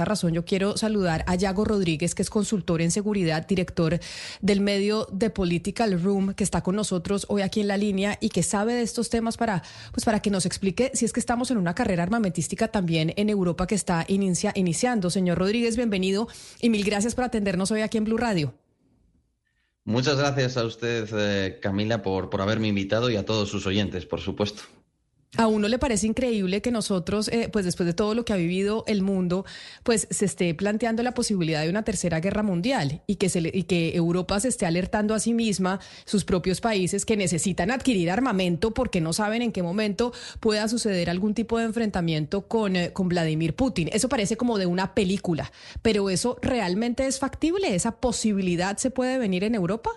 esa razón yo quiero saludar a Yago Rodríguez, que es consultor en seguridad, director del medio de Political Room, que está con nosotros hoy aquí en la línea y que sabe de estos temas para, pues para que nos explique si es que estamos en una carrera armamentística también en Europa que está inicia, iniciando. Señor Rodríguez, bienvenido y mil gracias por atendernos hoy aquí en Blue Radio. Muchas gracias a usted, eh, Camila, por, por haberme invitado y a todos sus oyentes, por supuesto. A uno le parece increíble que nosotros, eh, pues después de todo lo que ha vivido el mundo, pues se esté planteando la posibilidad de una tercera guerra mundial y que, Europa se esté alertando a sí misma, sus propios países, que necesitan adquirir armamento porque no saben en qué momento pueda suceder algún tipo de enfrentamiento con, eh, con Vladimir Putin. Eso parece como de una película, pero ¿eso realmente es factible? ¿Esa posibilidad se puede venir en Europa?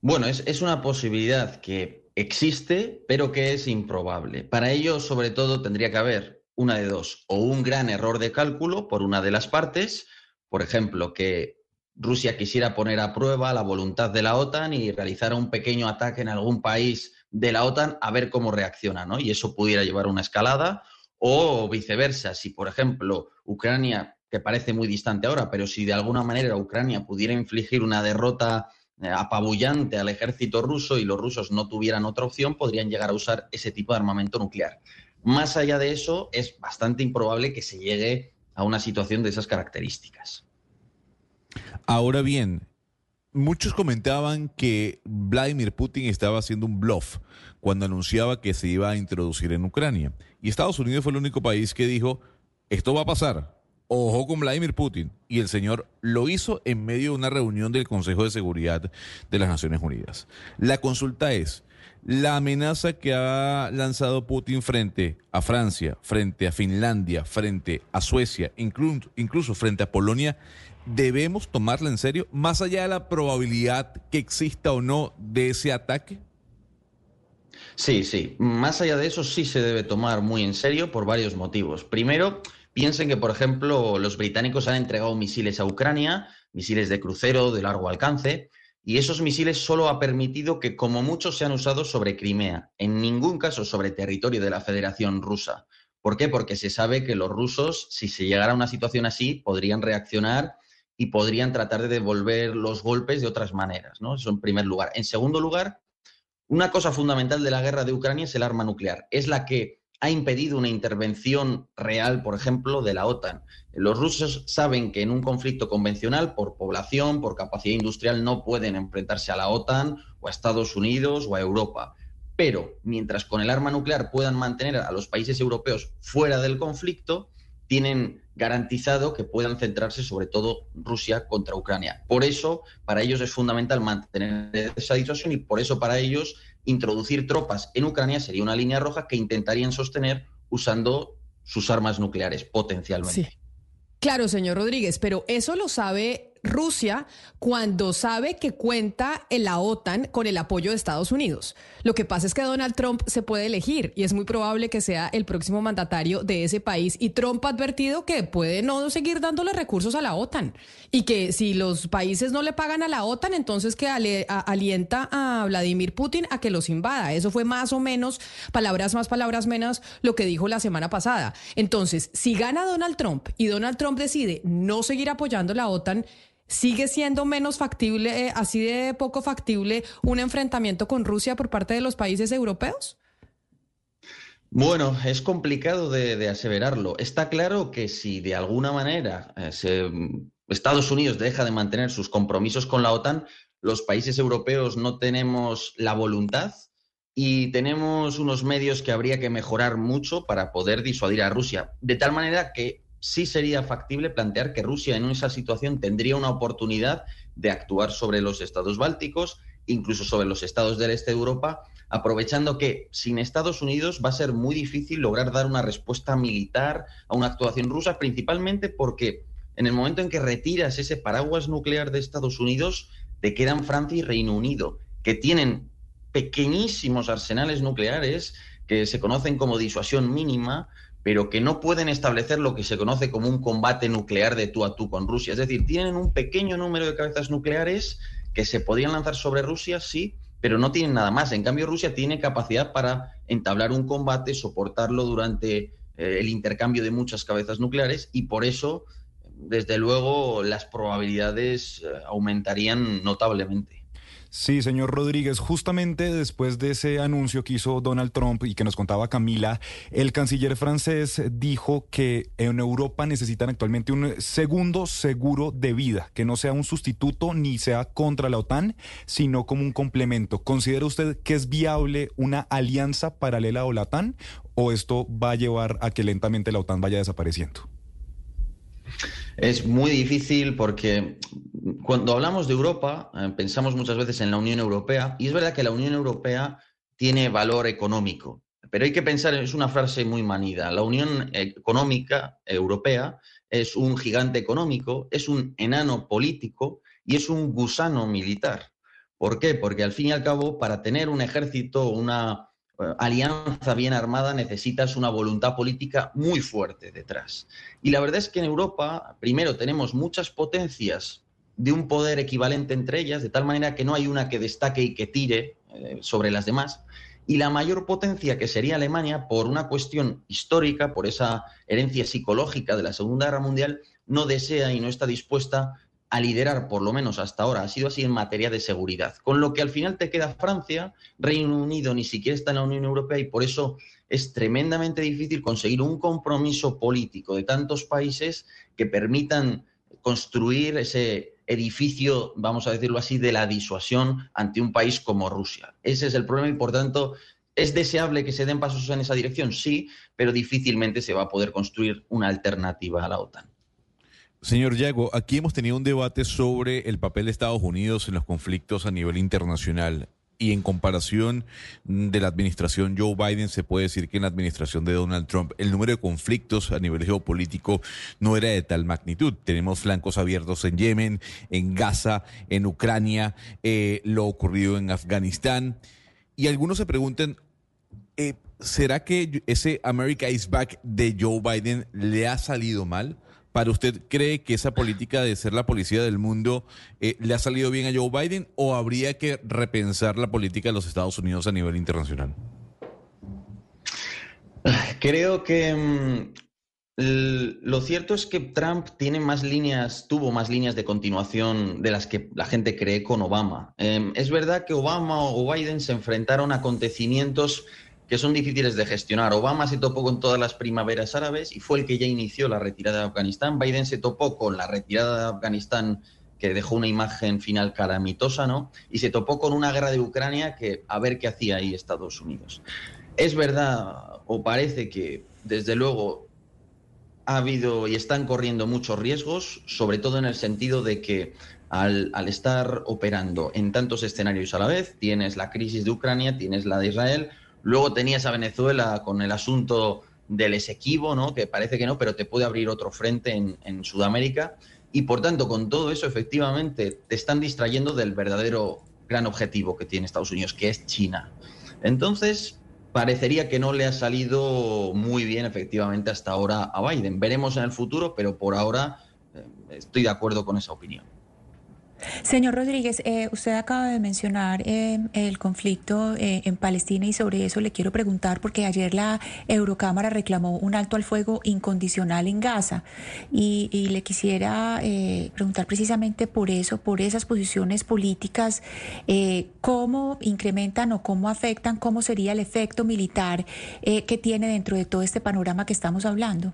Bueno, es, es una posibilidad que existe, pero que es improbable. Para ello, sobre todo, tendría que haber una de dos, o un gran error de cálculo por una de las partes, por ejemplo, que Rusia quisiera poner a prueba la voluntad de la OTAN y realizara un pequeño ataque en algún país de la OTAN a ver cómo reacciona, ¿no? Y eso pudiera llevar a una escalada, o viceversa, si por ejemplo Ucrania, que parece muy distante ahora, pero si de alguna manera Ucrania pudiera infligir una derrota apabullante al ejército ruso y los rusos no tuvieran otra opción, podrían llegar a usar ese tipo de armamento nuclear. Más allá de eso, es bastante improbable que se llegue a una situación de esas características. Ahora bien, muchos comentaban que Vladimir Putin estaba haciendo un bluff cuando anunciaba que se iba a introducir en Ucrania. Y Estados Unidos fue el único país que dijo, esto va a pasar, ojo con Vladimir Putin. Y el señor lo hizo en medio de una reunión del Consejo de Seguridad de las Naciones Unidas. La consulta es, la amenaza que ha lanzado Putin frente a Francia, frente a Finlandia, frente a Suecia, incluso, frente a Polonia, ¿debemos tomarla en serio más allá de la probabilidad que exista o no de ese ataque? Sí, sí. Más allá de eso sí se debe tomar muy en serio por varios motivos. Primero, Piensen que, por ejemplo, los británicos han entregado misiles a Ucrania, misiles de crucero de largo alcance, y esos misiles solo ha permitido que, como muchos, sean usados sobre Crimea, en ningún caso sobre territorio de la Federación Rusa. ¿Por qué? Porque se sabe que los rusos, si se llegara a una situación así, podrían reaccionar y podrían tratar de devolver los golpes de otras maneras, ¿no? Eso en primer lugar. En segundo lugar, una cosa fundamental de la guerra de Ucrania es el arma nuclear. Es la que ha impedido una intervención real, por ejemplo, de la OTAN. Los rusos saben que en un conflicto convencional, por población, por capacidad industrial, no pueden enfrentarse a la OTAN o a Estados Unidos o a Europa. Pero mientras con el arma nuclear puedan mantener a los países europeos fuera del conflicto, tienen garantizado que puedan centrarse sobre todo Rusia contra Ucrania. Por eso, para ellos es fundamental mantener esa disuasión y por eso para ellos introducir tropas en Ucrania sería una línea roja que intentarían sostener usando sus armas nucleares potencialmente. Sí. Claro, señor Rodríguez, pero eso lo sabe Rusia cuando sabe que cuenta en la OTAN con el apoyo de Estados Unidos. Lo que pasa es que Donald Trump se puede elegir y es muy probable que sea el próximo mandatario de ese país y Trump ha advertido que puede no seguir dándole recursos a la OTAN y que si los países no le pagan a la OTAN, entonces que alienta a Vladimir Putin a que los invada. Eso fue más o menos, palabras más, palabras menos, lo que dijo la semana pasada. Entonces, si gana Donald Trump y Donald Trump decide no seguir apoyando la OTAN, ¿Sigue siendo menos factible, eh, así de poco factible, un enfrentamiento con Rusia por parte de los países europeos? Bueno, es complicado de, aseverarlo. Está claro que si de alguna manera eh, Estados Unidos deja de mantener sus compromisos con la OTAN, los países europeos no tenemos la voluntad y tenemos unos medios que habría que mejorar mucho para poder disuadir a Rusia. De tal manera que sí sería factible plantear que Rusia en esa situación tendría una oportunidad de actuar sobre los estados bálticos, incluso sobre los estados del este de Europa, aprovechando que sin Estados Unidos va a ser muy difícil lograr dar una respuesta militar a una actuación rusa, principalmente porque en el momento en que retiras ese paraguas nuclear de Estados Unidos, te quedan Francia y Reino Unido, que tienen pequeñísimos arsenales nucleares que se conocen como disuasión mínima, pero que no pueden establecer lo que se conoce como un combate nuclear de tú a tú con Rusia. Es decir, tienen un pequeño número de cabezas nucleares que se podrían lanzar sobre Rusia, sí, pero no tienen nada más. En cambio, Rusia tiene capacidad para entablar un combate, soportarlo durante eh, el intercambio de muchas cabezas nucleares y por eso, desde luego, las probabilidades eh, aumentarían notablemente. Sí, señor Rodríguez, justamente después de ese anuncio que hizo Donald Trump y que nos contaba Camila, el canciller francés dijo que en Europa necesitan actualmente un segundo seguro de vida, que no sea un sustituto ni sea contra la OTAN, sino como un complemento. ¿Considera usted que es viable una alianza paralela a la OTAN o esto va a llevar a que lentamente la OTAN vaya desapareciendo? Es muy difícil porque cuando hablamos de Europa, eh, pensamos muchas veces en la Unión Europea, y es verdad que la Unión Europea tiene valor económico, pero hay que pensar, es una frase muy manida, la Unión Económica Europea es un gigante económico, es un enano político y es un gusano militar. ¿Por qué? Porque al fin y al cabo, para tener un ejército, una alianza bien armada necesitas una voluntad política muy fuerte detrás. Y la verdad es que en Europa, primero, tenemos muchas potencias de un poder equivalente entre ellas, de tal manera que no hay una que destaque y que tire eh, sobre las demás. Y la mayor potencia, que sería Alemania, por una cuestión histórica, por esa herencia psicológica de la Segunda Guerra Mundial, no desea y no está dispuesta a liderar, por lo menos hasta ahora, ha sido así en materia de seguridad. Con lo que al final te queda Francia, Reino Unido ni siquiera está en la Unión Europea y por eso es tremendamente difícil conseguir un compromiso político de tantos países que permitan construir ese edificio, vamos a decirlo así, de la disuasión ante un país como Rusia. Ese es el problema y por tanto ¿Es deseable que se den pasos en esa dirección? Sí, pero difícilmente se va a poder construir una alternativa a la OTAN. Señor Yago, aquí hemos tenido un debate sobre el papel de Estados Unidos en los conflictos a nivel internacional. Y en comparación de la administración Joe Biden, se puede decir que en la administración de Donald Trump el número de conflictos a nivel geopolítico no era de tal magnitud. Tenemos flancos abiertos en Yemen, en Gaza, en Ucrania, eh, lo ocurrido en Afganistán. Y algunos se preguntan, eh, ¿será que ese America is Back de Joe Biden le ha salido mal? ¿Para usted cree que esa política de ser la policía del mundo eh, le ha salido bien a Joe Biden o habría que repensar la política de los Estados Unidos a nivel internacional? Creo que mm, lo cierto es que Trump tiene más líneas, tuvo más líneas de continuación de las que la gente cree con Obama. Em, es verdad que Obama o Biden se enfrentaron a acontecimientos que son difíciles de gestionar. Obama se topó con todas las primaveras árabes y fue el que ya inició la retirada de Afganistán. Biden se topó con la retirada de Afganistán que dejó una imagen final calamitosa, ¿no? Y se topó con una guerra de Ucrania que a ver qué hacía ahí Estados Unidos. Es verdad, o parece que, desde luego, ha habido y están corriendo muchos riesgos, sobre todo en el sentido de que al, al, estar operando en tantos escenarios a la vez, tienes la crisis de Ucrania, tienes la de Israel, Luego tenías a Venezuela con el asunto del Esequibo, ¿no? que parece que no, pero te puede abrir otro frente en, Sudamérica. Y por tanto, con todo eso, efectivamente, te están distrayendo del verdadero gran objetivo que tiene Estados Unidos, que es China. Entonces, parecería que no le ha salido muy bien, efectivamente, hasta ahora a Biden. Veremos en el futuro, pero por ahora eh, estoy de acuerdo con esa opinión. Señor Rodríguez, eh, usted acaba de mencionar eh, el conflicto eh, en Palestina y sobre eso le quiero preguntar porque ayer la Eurocámara reclamó un alto al fuego incondicional en Gaza y, y le quisiera preguntar precisamente por eso, por esas posiciones políticas, cómo incrementan o cómo afectan, cómo sería el efecto militar que tiene dentro de todo este panorama que estamos hablando.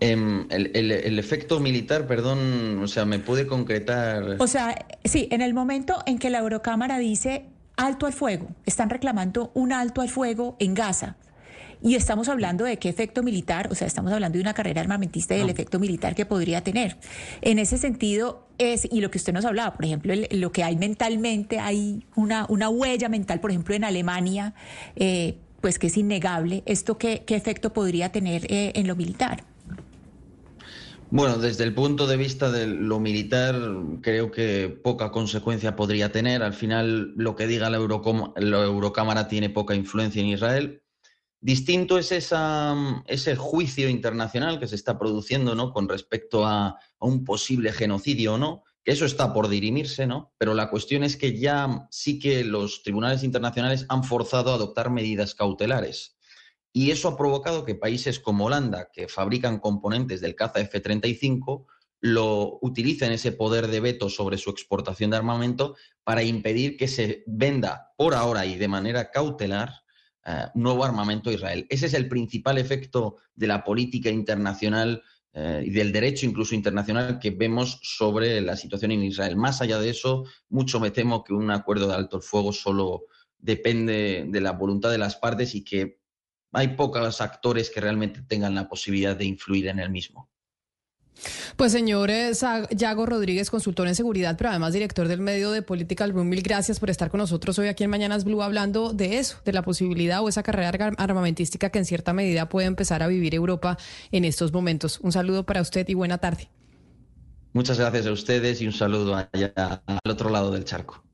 Em, el, efecto militar, perdón, o sea, ¿me puede concretar? O sea, sí, en el momento en que la Eurocámara dice alto al fuego, están reclamando un alto al fuego en Gaza. Y estamos hablando de qué efecto militar, o sea, estamos hablando de una carrera armamentista y del efecto militar que podría tener. En ese sentido es, y lo que usted nos hablaba, por ejemplo, lo que hay mentalmente, hay una, una huella mental, por ejemplo, en Alemania, eh, pues que es innegable. ¿Esto qué, qué efecto podría tener eh, en lo militar? Bueno, desde el punto de vista de lo militar, creo que poca consecuencia podría tener. Al final, lo que diga la, Eurocámara tiene poca influencia en Israel. Distinto es esa, ese juicio internacional que se está produciendo ¿no? con respecto a, a, un posible genocidio o no, que eso está por dirimirse, ¿no? pero la cuestión es que ya sí que los tribunales internacionales han forzado a adoptar medidas cautelares. Y eso ha provocado que países como Holanda, que fabrican componentes del caza F-35, lo utilicen ese poder de veto sobre su exportación de armamento para impedir que se venda por ahora y de manera cautelar eh, nuevo armamento a Israel. Ese es el principal efecto de la política internacional eh, y del derecho incluso internacional que vemos sobre la situación en Israel. Más allá de eso, mucho me temo que un acuerdo de alto el fuego solo depende de la voluntad de las partes y que hay pocos actores que realmente tengan la posibilidad de influir en el mismo. Pues señor eh, Yago Rodríguez, consultor en seguridad, pero además director del medio de Political Room, mil gracias por estar con nosotros hoy aquí en Mañanas Blue hablando de eso, de la posibilidad o esa carrera armamentística que en cierta medida puede empezar a vivir Europa en estos momentos. Un saludo para usted y buena tarde. Muchas gracias a ustedes y un saludo allá al otro lado del charco.